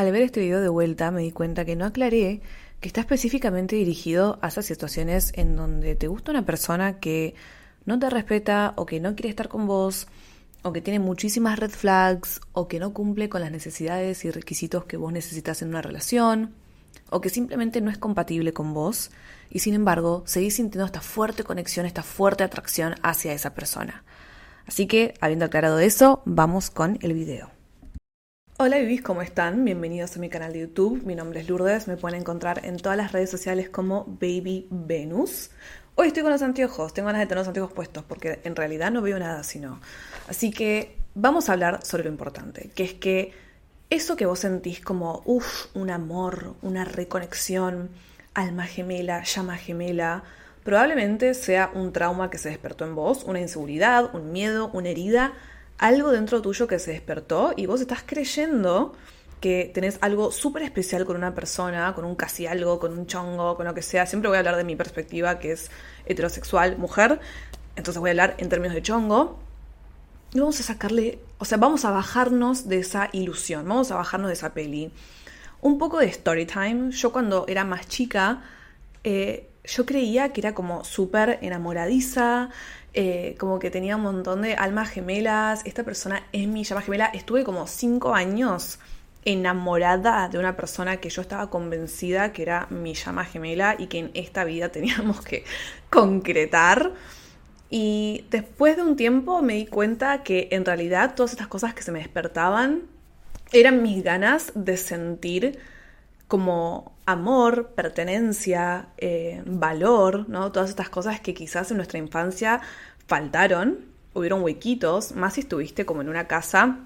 Al ver este video de vuelta me di cuenta que no aclaré que está específicamente dirigido a esas situaciones en donde te gusta una persona que no te respeta o que no quiere estar con vos o que tiene muchísimas red flags o que no cumple con las necesidades y requisitos que vos necesitas en una relación o que simplemente no es compatible con vos y sin embargo seguís sintiendo esta fuerte conexión, esta fuerte atracción hacia esa persona. Así que, habiendo aclarado eso, vamos con el video. Hola bebés, ¿cómo están? Bienvenidos a mi canal de YouTube. Mi nombre es Lourdes, me pueden encontrar en todas las redes sociales como Baby Venus. Hoy estoy con los anteojos, tengo ganas de tener los anteojos puestos porque en realidad no veo nada sino. Así que vamos a hablar sobre lo importante, que es que eso que vos sentís como, uff, un amor, una reconexión, alma gemela, llama gemela, probablemente sea un trauma que se despertó en vos, una inseguridad, un miedo, una herida algo dentro tuyo que se despertó y vos estás creyendo que tenés algo súper especial con una persona, con un casi algo, con un chongo, con lo que sea. Siempre voy a hablar de mi perspectiva, que es heterosexual, mujer. Entonces voy a hablar en términos de chongo. Y vamos a sacarle, o sea, vamos a bajarnos de esa ilusión, vamos a bajarnos de esa peli. Un poco de story time. Yo cuando era más chica, eh, yo creía que era como súper enamoradiza, eh, como que tenía un montón de almas gemelas. Esta persona es mi llama gemela. Estuve como cinco años enamorada de una persona que yo estaba convencida que era mi llama gemela y que en esta vida teníamos que concretar. Y después de un tiempo me di cuenta que en realidad todas estas cosas que se me despertaban eran mis ganas de sentir como amor, pertenencia, eh, valor, ¿no? Todas estas cosas que quizás en nuestra infancia faltaron, hubieron huequitos, más si estuviste como en una casa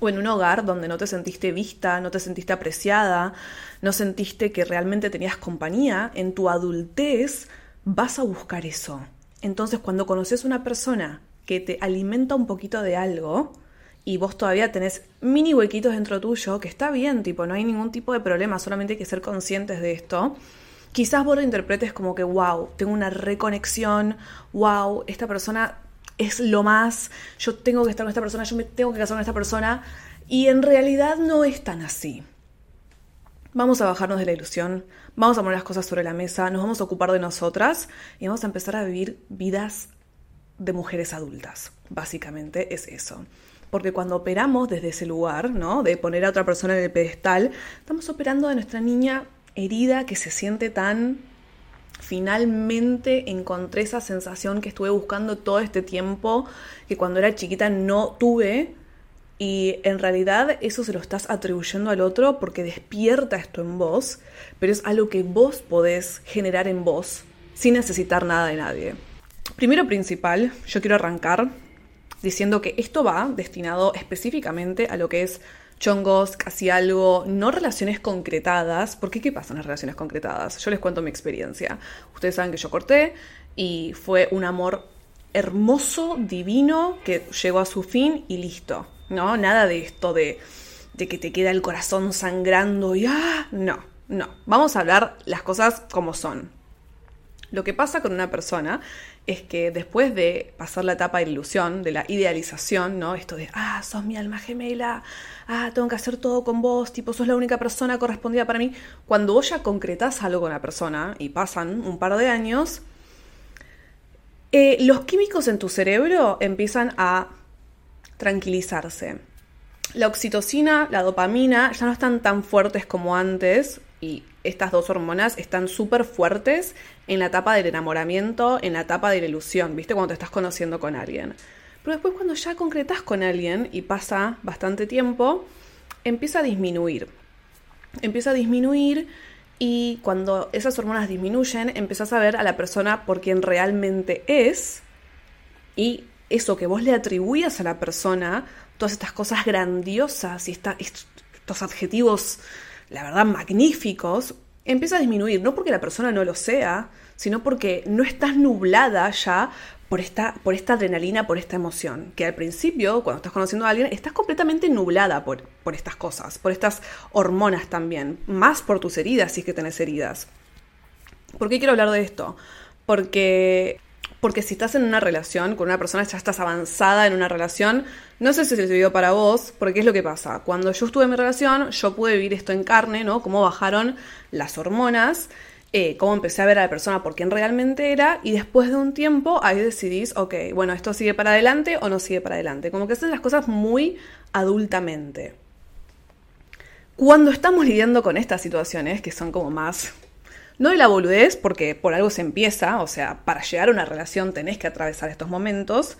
o en un hogar donde no te sentiste vista, no te sentiste apreciada, no sentiste que realmente tenías compañía, en tu adultez vas a buscar eso. Entonces cuando conoces una persona que te alimenta un poquito de algo, y vos todavía tenés mini huequitos dentro tuyo, que está bien, tipo, no hay ningún tipo de problema, solamente hay que ser conscientes de esto. Quizás vos lo interpretes como que, wow, tengo una reconexión, wow, esta persona es lo más, yo tengo que estar con esta persona, yo me tengo que casar con esta persona, y en realidad no es tan así. Vamos a bajarnos de la ilusión, vamos a poner las cosas sobre la mesa, nos vamos a ocupar de nosotras y vamos a empezar a vivir vidas de mujeres adultas. Básicamente es eso. Porque cuando operamos desde ese lugar, ¿no? De poner a otra persona en el pedestal, estamos operando de nuestra niña herida que se siente tan finalmente encontré esa sensación que estuve buscando todo este tiempo, que cuando era chiquita no tuve, y en realidad eso se lo estás atribuyendo al otro porque despierta esto en vos, pero es algo que vos podés generar en vos sin necesitar nada de nadie. Primero principal, yo quiero arrancar diciendo que esto va destinado específicamente a lo que es chongos, casi algo, no relaciones concretadas, porque ¿qué pasa en las relaciones concretadas? Yo les cuento mi experiencia. Ustedes saben que yo corté y fue un amor hermoso, divino, que llegó a su fin y listo. ¿No? Nada de esto de, de que te queda el corazón sangrando y ¡ah! No, no. Vamos a hablar las cosas como son. Lo que pasa con una persona es que después de pasar la etapa de ilusión, de la idealización, ¿no? Esto de, ah, sos mi alma gemela, ah, tengo que hacer todo con vos, tipo, sos la única persona correspondida para mí. Cuando vos ya concretás algo con la persona y pasan un par de años, eh, los químicos en tu cerebro empiezan a tranquilizarse. La oxitocina, la dopamina ya no están tan fuertes como antes y estas dos hormonas están súper fuertes en la etapa del enamoramiento, en la etapa de la ilusión, ¿viste? Cuando te estás conociendo con alguien. Pero después cuando ya concretas con alguien y pasa bastante tiempo, empieza a disminuir. Empieza a disminuir y cuando esas hormonas disminuyen, empiezas a ver a la persona por quien realmente es y eso que vos le atribuyas a la persona, todas estas cosas grandiosas y estos adjetivos la verdad, magníficos, empieza a disminuir, no porque la persona no lo sea, sino porque no estás nublada ya por esta, por esta adrenalina, por esta emoción, que al principio, cuando estás conociendo a alguien, estás completamente nublada por, por estas cosas, por estas hormonas también, más por tus heridas si es que tenés heridas. ¿Por qué quiero hablar de esto? Porque Porque si estás en una relación con una persona, ya estás avanzada en una relación, no sé si se sirvió para vos, porque es lo que pasa. Cuando yo estuve en mi relación, yo pude vivir esto en carne, ¿no? Cómo bajaron las hormonas, eh, cómo empecé a ver a la persona por quién realmente era, y después de un tiempo ahí decidís, ok, bueno, esto sigue para adelante o no sigue para adelante. Como que hacen las cosas muy adultamente. Cuando estamos lidiando con estas situaciones, que son como más no de la boludez, porque por algo se empieza, o sea, para llegar a una relación tenés que atravesar estos momentos,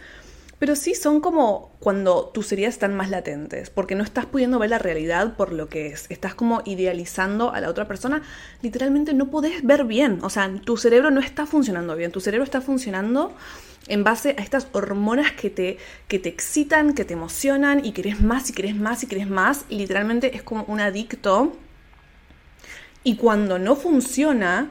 pero sí son como cuando tus heridas están más latentes, porque no estás pudiendo ver la realidad por lo que es, estás como idealizando a la otra persona, literalmente no podés ver bien, o sea, tu cerebro no está funcionando bien, tu cerebro está funcionando en base a estas hormonas que te, que te excitan, que te emocionan y querés más y querés más y querés más, literalmente es como un adicto. Y cuando no funciona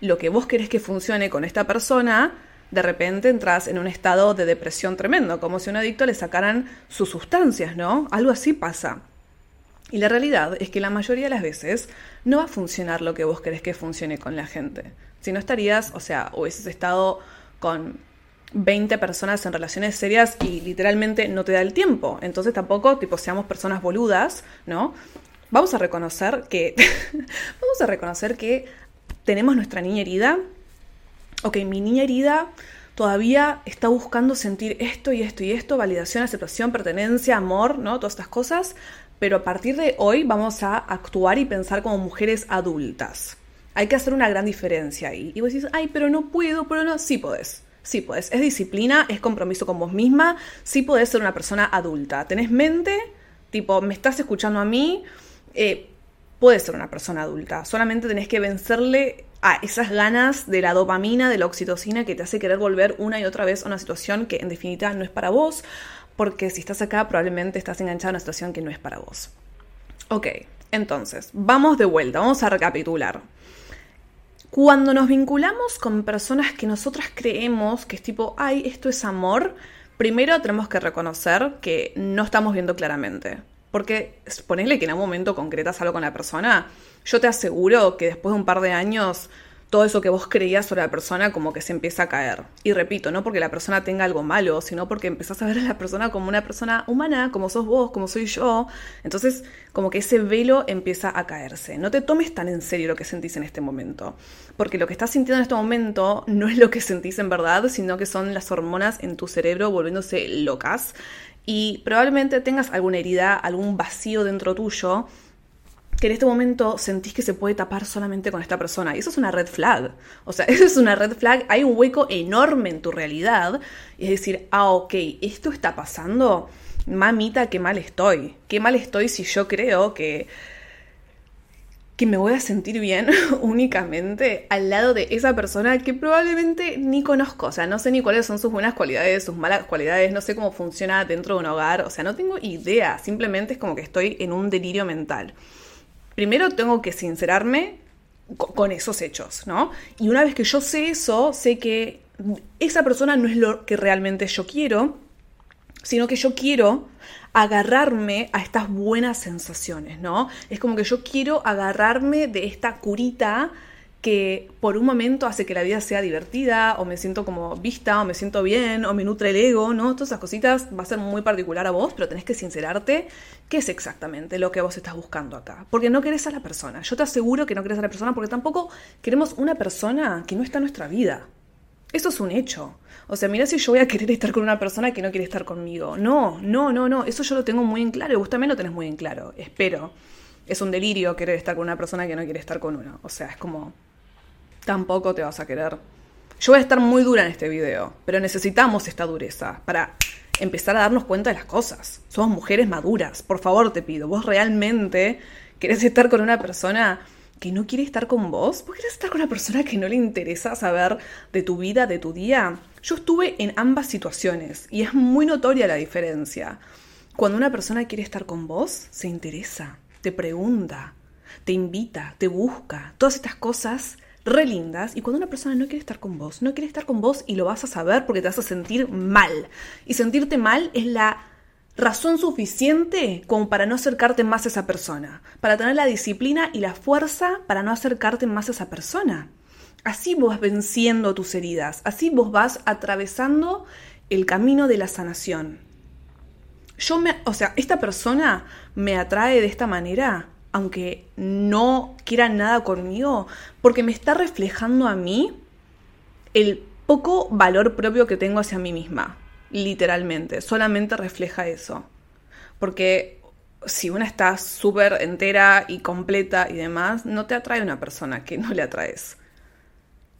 lo que vos querés que funcione con esta persona, de repente entras en un estado de depresión tremendo, como si a un adicto le sacaran sus sustancias, ¿no? Algo así pasa. Y la realidad es que la mayoría de las veces no va a funcionar lo que vos querés que funcione con la gente. Si no estarías, o sea, hubieses estado con 20 personas en relaciones serias y literalmente no te da el tiempo. Entonces tampoco, tipo, seamos personas boludas, ¿no? vamos a reconocer que, vamos a reconocer que tenemos nuestra niña herida. Ok, mi niña herida todavía está buscando sentir esto y esto y esto, validación, aceptación, pertenencia, amor, ¿no? Todas estas cosas. Pero a partir de hoy vamos a actuar y pensar como mujeres adultas. Hay que hacer una gran diferencia ahí. Y vos decís, ay, pero no puedo, pero no, sí podés. Sí podés. Es disciplina, es compromiso con vos misma, sí podés ser una persona adulta. Tenés mente, tipo, me estás escuchando a mí, eh, puedes ser una persona adulta. Solamente tenés que vencerle a esas ganas de la dopamina, de la oxitocina que te hace querer volver una y otra vez a una situación que en definitiva no es para vos, porque si estás acá probablemente estás enganchado a una situación que no es para vos. Ok, entonces, vamos de vuelta, vamos a recapitular. Cuando nos vinculamos con personas que nosotras creemos que es tipo, ay, esto es amor, primero tenemos que reconocer que no estamos viendo claramente. Porque ponele que en un momento concretas algo con la persona, yo te aseguro que después de un par de años todo eso que vos creías sobre la persona como que se empieza a caer. Y repito, no porque la persona tenga algo malo, sino porque empezás a ver a la persona como una persona humana, como sos vos, como soy yo. Entonces, como que ese velo empieza a caerse. No te tomes tan en serio lo que sentís en este momento. Porque lo que estás sintiendo en este momento no es lo que sentís en verdad, sino que son las hormonas en tu cerebro volviéndose locas y probablemente tengas alguna herida, algún vacío dentro tuyo que en este momento sentís que se puede tapar solamente con esta persona. Y eso es una red flag. O sea, eso es una red flag. Hay un hueco enorme en tu realidad. Y es decir, ah, ok, esto está pasando. Mamita, qué mal estoy. Qué mal estoy si yo creo que que me voy a sentir bien únicamente al lado de esa persona que probablemente ni conozco, o sea, no sé ni cuáles son sus buenas cualidades, sus malas cualidades, no sé cómo funciona dentro de un hogar, o sea, no tengo idea, simplemente es como que estoy en un delirio mental. Primero tengo que sincerarme con esos hechos, ¿no? Y una vez que yo sé eso, sé que esa persona no es lo que realmente yo quiero, sino que yo quiero agarrarme a estas buenas sensaciones, ¿no? Es como que yo quiero agarrarme de esta curita que por un momento hace que la vida sea divertida, o me siento como vista, o me siento bien, o me nutre el ego, ¿no? Todas esas cositas va a ser muy particular a vos, pero tenés que sincerarte qué es exactamente lo que vos estás buscando acá. Porque no querés a la persona. Yo te aseguro que no querés a la persona porque tampoco queremos una persona que no está en nuestra vida. Eso es un hecho. O sea, mira si yo voy a querer estar con una persona que no quiere estar conmigo. No, no, no, no. Eso yo lo tengo muy en claro y vos también lo tenés muy en claro. Espero. Es un delirio querer estar con una persona que no quiere estar con uno. O sea, es como... Tampoco te vas a querer. Yo voy a estar muy dura en este video, pero necesitamos esta dureza para empezar a darnos cuenta de las cosas. Somos mujeres maduras. Por favor, te pido. ¿Vos realmente querés estar con una persona que no quiere estar con vos? ¿Vos querés estar con una persona que no le interesa saber de tu vida, de tu día? Yo estuve en ambas situaciones y es muy notoria la diferencia. Cuando una persona quiere estar con vos, se interesa, te pregunta, te invita, te busca, todas estas cosas re lindas. Y cuando una persona no quiere estar con vos, no quiere estar con vos y lo vas a saber porque te vas a sentir mal. Y sentirte mal es la razón suficiente como para no acercarte más a esa persona, para tener la disciplina y la fuerza para no acercarte más a esa persona. Así vos vas venciendo tus heridas, así vos vas atravesando el camino de la sanación. Yo me, o sea, esta persona me atrae de esta manera, aunque no quiera nada conmigo, porque me está reflejando a mí el poco valor propio que tengo hacia mí misma, literalmente, solamente refleja eso. Porque si una está súper entera y completa y demás, no te atrae una persona que no le atraes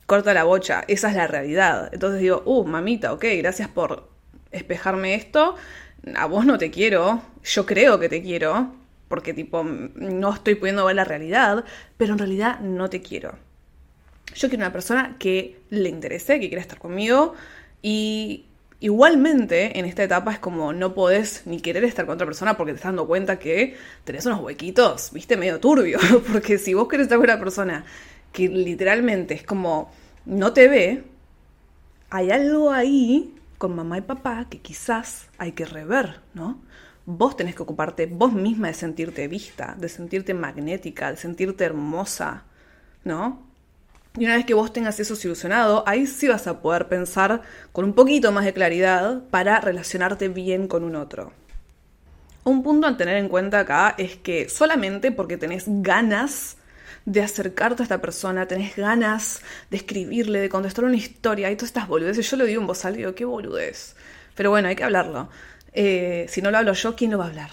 corta la bocha, esa es la realidad. Entonces digo, uh, mamita, ok, gracias por espejarme esto, a vos no te quiero, yo creo que te quiero, porque tipo, no estoy pudiendo ver la realidad, pero en realidad no te quiero. Yo quiero una persona que le interese, que quiera estar conmigo y igualmente en esta etapa es como no podés ni querer estar con otra persona porque te estás dando cuenta que tenés unos huequitos, viste, medio turbio, porque si vos querés estar con una persona que literalmente es como no te ve, hay algo ahí con mamá y papá que quizás hay que rever, ¿no? Vos tenés que ocuparte vos misma de sentirte vista, de sentirte magnética, de sentirte hermosa, ¿no? Y una vez que vos tengas eso solucionado, ahí sí vas a poder pensar con un poquito más de claridad para relacionarte bien con un otro. Un punto a tener en cuenta acá es que solamente porque tenés ganas de acercarte a esta persona, tenés ganas de escribirle, de contestar una historia y todas estas boludeces. Yo lo digo en voz alta digo, qué boludez. Pero bueno, hay que hablarlo. Eh, si no lo hablo yo, ¿quién lo va a hablar?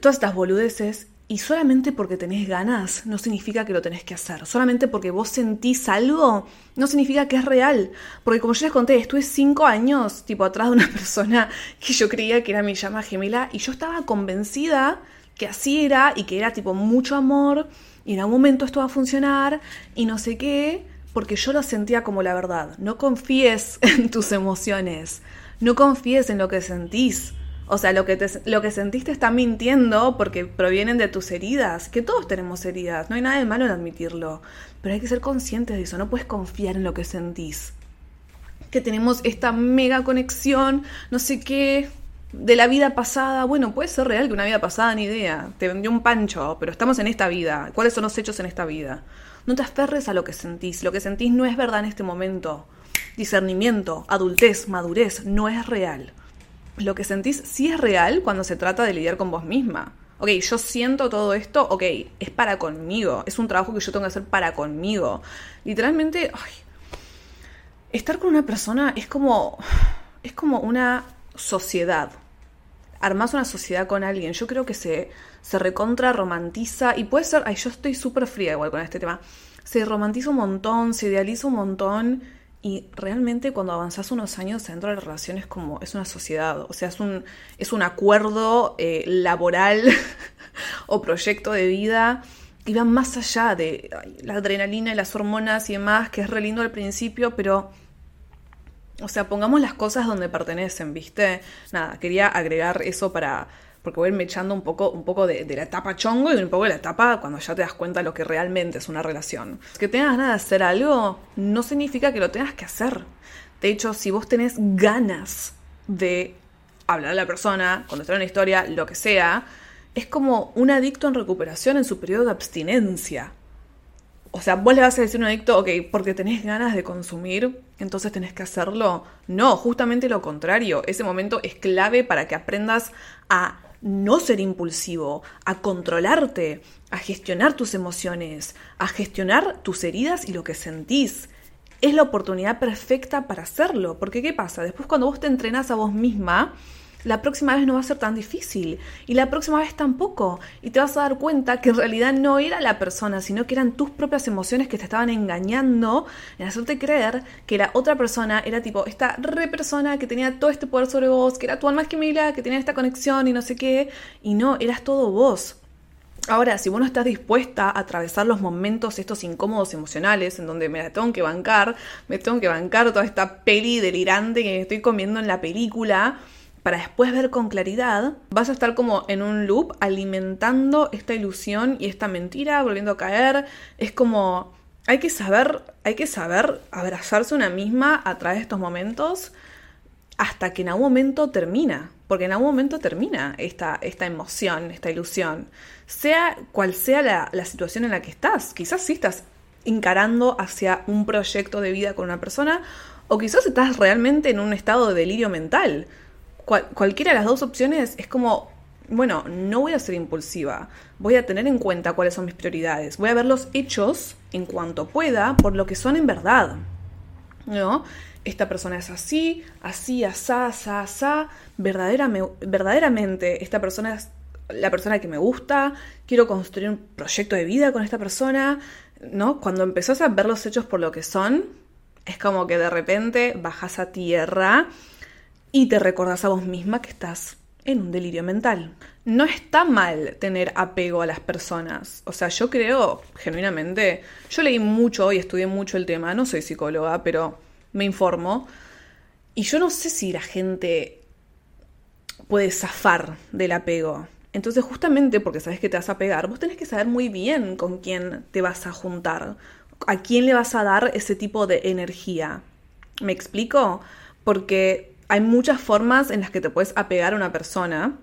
Todas estas boludeces y solamente porque tenés ganas no significa que lo tenés que hacer. Solamente porque vos sentís algo no significa que es real. Porque como yo les conté, estuve cinco años tipo atrás de una persona que yo creía que era mi llama gemela y yo estaba convencida que así era y que era tipo mucho amor y en algún momento esto va a funcionar y no sé qué, porque yo lo sentía como la verdad. No confíes en tus emociones, no confíes en lo que sentís. O sea, lo que, te, lo que sentiste está mintiendo porque provienen de tus heridas, que todos tenemos heridas, no hay nada de malo en admitirlo, pero hay que ser conscientes de eso, no puedes confiar en lo que sentís. Que tenemos esta mega conexión, no sé qué, de la vida pasada, bueno, puede ser real que una vida pasada, ni idea, te vendió un pancho, pero estamos en esta vida, ¿cuáles son los hechos en esta vida? No te aferres a lo que sentís, lo que sentís no es verdad en este momento. Discernimiento, adultez, madurez, no es real. Lo que sentís sí es real cuando se trata de lidiar con vos misma. Ok, yo siento todo esto, ok, es para conmigo, es un trabajo que yo tengo que hacer para conmigo. Literalmente, estar con una persona es como, es como una sociedad, armas una sociedad con alguien, yo creo que se, se recontra romantiza y puede ser, ay, yo estoy súper fría igual con este tema, se romantiza un montón, se idealiza un montón y realmente cuando avanzas unos años dentro de la relación es como, es una sociedad, o sea, es un, es un acuerdo eh, laboral o proyecto de vida que va más allá de la adrenalina y las hormonas y demás, que es re lindo al principio, pero o sea, pongamos las cosas donde pertenecen, ¿viste? Nada, quería agregar eso para. Porque voy a irme echando un poco, un poco de, la etapa chongo y un poco de la etapa cuando ya te das cuenta de lo que realmente es una relación. Que tengas ganas de hacer algo no significa que lo tengas que hacer. De hecho, si vos tenés ganas de hablar a la persona, contestar una historia, lo que sea, es como un adicto en recuperación en su periodo de abstinencia. O sea, vos le vas a decir a un adicto, ok, porque tenés ganas de consumir, entonces tenés que hacerlo. No, justamente lo contrario. Ese momento es clave para que aprendas a no ser impulsivo, a controlarte, a gestionar tus emociones, a gestionar tus heridas y lo que sentís. Es la oportunidad perfecta para hacerlo. Porque ¿qué pasa? Después cuando vos te entrenás a vos misma, la próxima vez no va a ser tan difícil y la próxima vez tampoco. Y te vas a dar cuenta que en realidad no era la persona, sino que eran tus propias emociones que te estaban engañando en hacerte creer que la otra persona era tipo esta re persona que tenía todo este poder sobre vos, que era tu alma gemela, que tenía esta conexión y no sé qué. Y no, eras todo vos. Ahora, si vos no estás dispuesta a atravesar los momentos estos incómodos emocionales en donde me la tengo que bancar, me tengo que bancar toda esta peli delirante que estoy comiendo en la película, para después ver con claridad, vas a estar como en un loop alimentando esta ilusión y esta mentira, volviendo a caer. Es como hay que saber, hay que saber abrazarse una misma a través de estos momentos hasta que en algún momento termina, porque en algún momento termina esta, esta emoción, esta ilusión, sea cual sea la, la situación en la que estás. Quizás sí estás encarando hacia un proyecto de vida con una persona, o quizás estás realmente en un estado de delirio mental. Cualquiera de las dos opciones es como, bueno, no voy a ser impulsiva, voy a tener en cuenta cuáles son mis prioridades, voy a ver los hechos en cuanto pueda por lo que son en verdad. ¿No? Esta persona es así, así, asá, asá, asá, verdaderamente esta persona es la persona que me gusta, quiero construir un proyecto de vida con esta persona, ¿no? Cuando empezás a ver los hechos por lo que son, es como que de repente bajas a tierra y te recordás a vos misma que estás en un delirio mental. No está mal tener apego a las personas. O sea, yo creo, genuinamente, yo leí mucho y estudié mucho el tema, no soy psicóloga, pero me informo. Y yo no sé si la gente puede zafar del apego. Entonces, justamente porque sabes que te vas a pegar, vos tenés que saber muy bien con quién te vas a juntar, a quién le vas a dar ese tipo de energía. ¿Me explico? Porque hay muchas formas en las que te puedes apegar a una persona.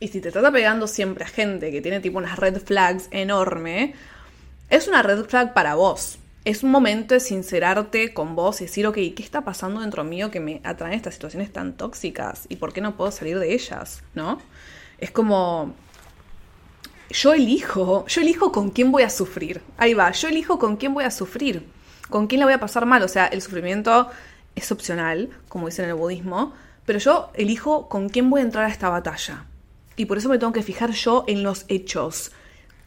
Y si te estás apegando siempre a gente que tiene tipo unas red flags enorme, es una red flag para vos. Es un momento de sincerarte con vos y decir, ok, ¿qué está pasando dentro mío que me atraen estas situaciones tan tóxicas? ¿Y por qué no puedo salir de ellas? ¿No? Es como, yo elijo, yo elijo con quién voy a sufrir. Ahí va, yo elijo con quién voy a sufrir, con quién la voy a pasar mal. O sea, el sufrimiento es opcional, como dicen en el budismo, pero yo elijo con quién voy a entrar a esta batalla. Y por eso me tengo que fijar yo en los hechos.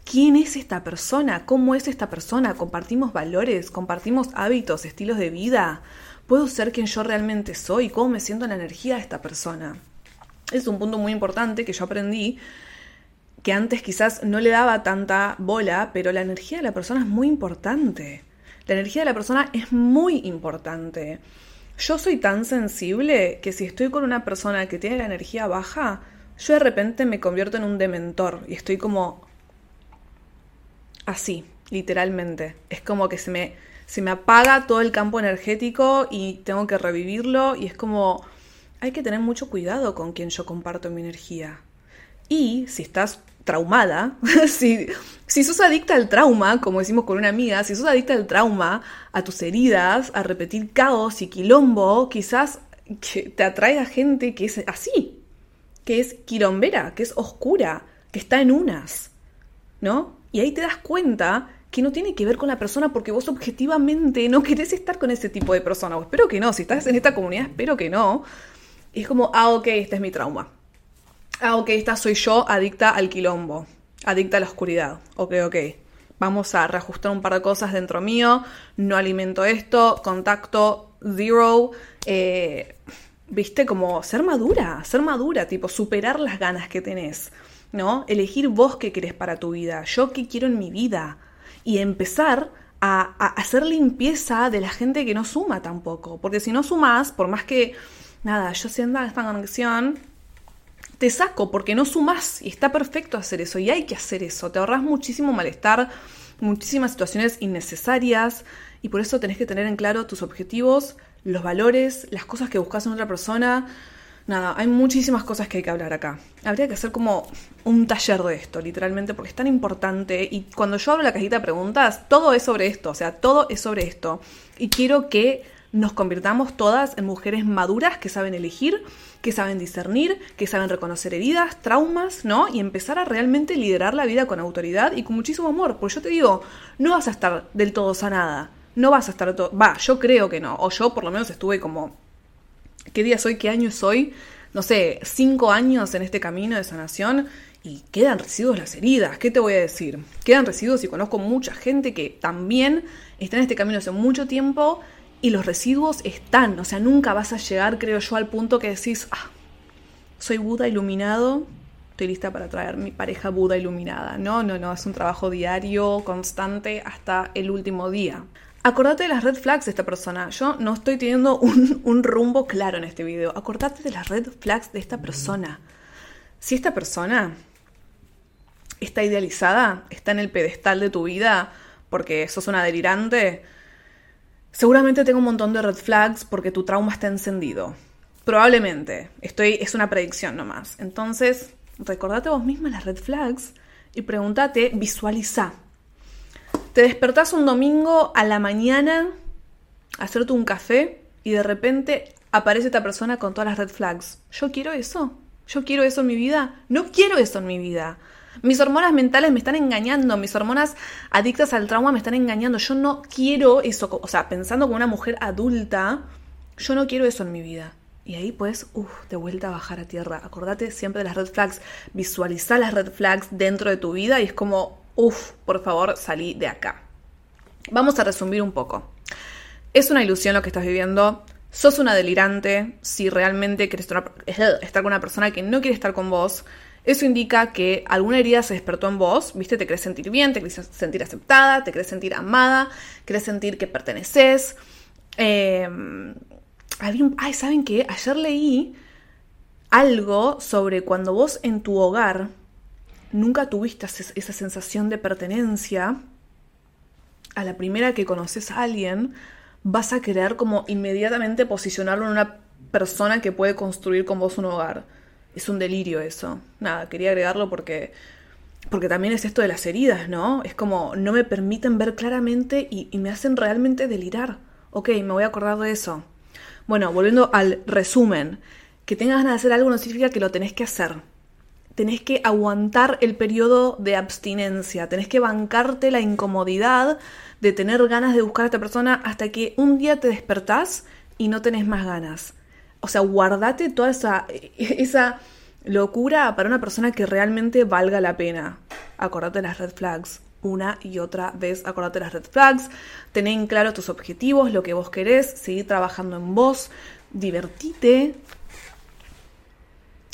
¿Quién es esta persona? ¿Cómo es esta persona? ¿Compartimos valores? ¿Compartimos hábitos, estilos de vida? ¿Puedo ser quien yo realmente soy? ¿Cómo me siento en la energía de esta persona? es un punto muy importante que yo aprendí que antes quizás no le daba tanta bola, pero la energía de la persona es muy importante. La energía de la persona es muy importante. Yo soy tan sensible que si estoy con una persona que tiene la energía baja, yo de repente me convierto en un dementor y estoy como así, literalmente. Es como que se me, se me apaga todo el campo energético y tengo que revivirlo y es como hay que tener mucho cuidado con quien yo comparto mi energía. Y si estás traumada, si, si sos adicta al trauma, como decimos con una amiga, si sos adicta al trauma, a tus heridas, a repetir caos y quilombo, quizás que te atraiga gente que es así, que es quilombera, que es oscura, que está en unas, ¿no? Y ahí te das cuenta que no tiene que ver con la persona porque vos objetivamente no querés estar con ese tipo de persona. espero que no, si estás en esta comunidad, espero que no. Y es como, ah, ok, este es mi trauma. Ah, ok, esta soy yo adicta al quilombo, adicta a la oscuridad. Ok, ok. Vamos a reajustar un par de cosas dentro mío. No alimento esto, contacto zero. Eh, Viste, como ser madura, ser madura, tipo superar las ganas que tenés, ¿no? Elegir vos qué querés para tu vida, yo qué quiero en mi vida. Y empezar a, hacer limpieza de la gente que no suma tampoco. Porque si no sumas, por más que nada, yo siento esta conexión, te saco porque no sumas y está perfecto hacer eso y hay que hacer eso. Te ahorras muchísimo malestar, muchísimas situaciones innecesarias y por eso tenés que tener en claro tus objetivos, los valores, las cosas que buscas en otra persona. Nada, hay muchísimas cosas que hay que hablar acá. Habría que hacer como un taller de esto, literalmente, porque es tan importante. Y cuando yo abro la cajita de preguntas, todo es sobre esto, o sea, todo es sobre esto. Y quiero que nos convirtamos todas en mujeres maduras que saben elegir, que saben discernir, que saben reconocer heridas, traumas, ¿no? Y empezar a realmente liderar la vida con autoridad y con muchísimo amor. Pues yo te digo, no vas a estar del todo sanada. No vas a estar todo. Va, yo creo que no. O yo por lo menos estuve como. ¿Qué día soy? ¿Qué año soy? No sé, cinco años en este camino de sanación y quedan residuos las heridas. ¿Qué te voy a decir? Quedan residuos y conozco mucha gente que también está en este camino hace mucho tiempo y los residuos están, o sea, nunca vas a llegar, creo yo, al punto que decís, ah, soy Buda iluminado, estoy lista para traer mi pareja Buda iluminada. No, no, no, es un trabajo diario, constante, hasta el último día. Acordate de las red flags de esta persona. Yo no estoy teniendo un, un rumbo claro en este video. Acordate de las red flags de esta persona. Si esta persona está idealizada, está en el pedestal de tu vida porque sos una delirante, Seguramente tengo un montón de red flags porque tu trauma está encendido. Probablemente. Estoy, es una predicción nomás. Entonces, recordate vos misma las red flags y pregúntate, visualiza. Te despertás un domingo a la mañana a hacerte un café y de repente aparece esta persona con todas las red flags. Yo quiero eso. Yo quiero eso en mi vida. No quiero eso en mi vida. Mis hormonas mentales me están engañando, mis hormonas adictas al trauma me están engañando. Yo no quiero eso, o sea, pensando como una mujer adulta, yo no quiero eso en mi vida. Y ahí pues, uff, de vuelta a bajar a tierra. Acordate siempre de las red flags, visualiza las red flags dentro de tu vida y es como, uff, por favor, salí de acá. Vamos a resumir un poco. Es una ilusión lo que estás viviendo. Sos una delirante si realmente quieres estar con una persona que no quiere estar con vos. Eso indica que alguna herida se despertó en vos, ¿viste? Te querés sentir bien, te querés sentir aceptada, te querés sentir amada, querés sentir que perteneces. Eh, ay, ¿saben qué? Ayer leí algo sobre cuando vos en tu hogar nunca tuviste esa sensación de pertenencia, a la primera que conoces a alguien, vas a querer como inmediatamente posicionarlo en una persona que puede construir con vos un hogar. Es un delirio eso. Nada, quería agregarlo porque porque también es esto de las heridas, ¿no? Es como no me permiten ver claramente y, y me hacen realmente delirar. Ok, me voy a acordar de eso. Bueno, volviendo al resumen, que tengas ganas de hacer algo no significa que lo tenés que hacer. Tenés que aguantar el periodo de abstinencia, tenés que bancarte la incomodidad de tener ganas de buscar a esta persona hasta que un día te despertás y no tenés más ganas. O sea, guardate toda esa, esa locura para una persona que realmente valga la pena. Acordate las red flags una y otra vez. Acordate las red flags, ten en claro tus objetivos, lo que vos querés, seguir trabajando en vos, divertite.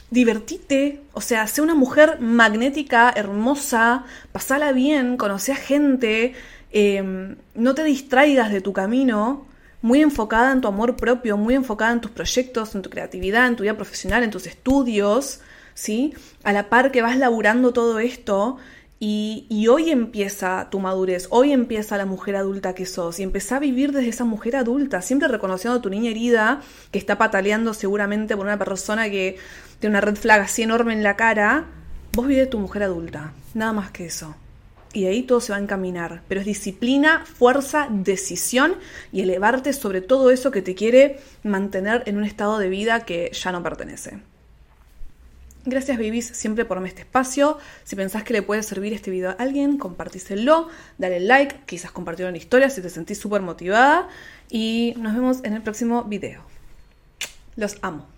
Divertite, o sea, sé una mujer magnética, hermosa, pasala bien, conoce a gente, em, no te distraigas de tu camino, muy enfocada en tu amor propio, muy enfocada en tus proyectos, en tu creatividad, en tu vida profesional, en tus estudios, ¿sí? A la par que vas laburando todo esto, y, hoy empieza tu madurez, hoy empieza la mujer adulta que sos y empezá a vivir desde esa mujer adulta, siempre reconociendo a tu niña herida que está pataleando seguramente por una persona que tiene una red flag así enorme en la cara. Vos vives tu mujer adulta, nada más que eso. Y ahí todo se va a encaminar, pero es disciplina, fuerza, decisión y elevarte sobre todo eso que te quiere mantener en un estado de vida que ya no pertenece. Gracias Babies siempre por este espacio. Si pensás que le puede servir este video a alguien, compartíselo, dale like, quizás compartir una historia si te sentís súper motivada. Y nos vemos en el próximo video. Los amo.